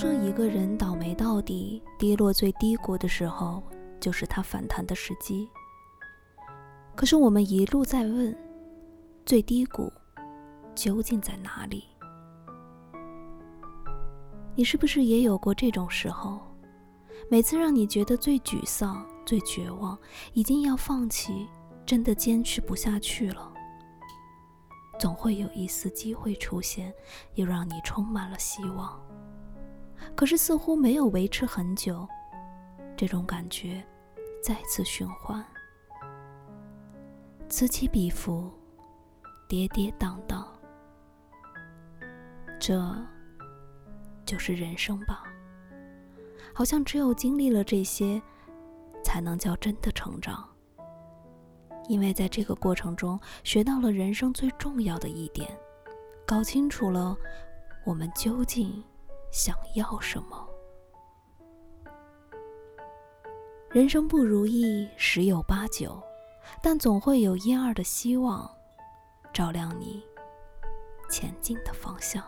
说一个人倒霉到底、跌落最低谷的时候，就是他反弹的时机。可是我们一路在问，最低谷究竟在哪里？你是不是也有过这种时候？每次让你觉得最沮丧、最绝望，已经要放弃，真的坚持不下去了，总会有一丝机会出现，又让你充满了希望。可是似乎没有维持很久，这种感觉再次循环，此起彼伏，跌跌宕宕，这就是人生吧。好像只有经历了这些，才能叫真的成长。因为在这个过程中，学到了人生最重要的一点，搞清楚了我们究竟。想要什么？人生不如意十有八九，但总会有一二的希望，照亮你前进的方向。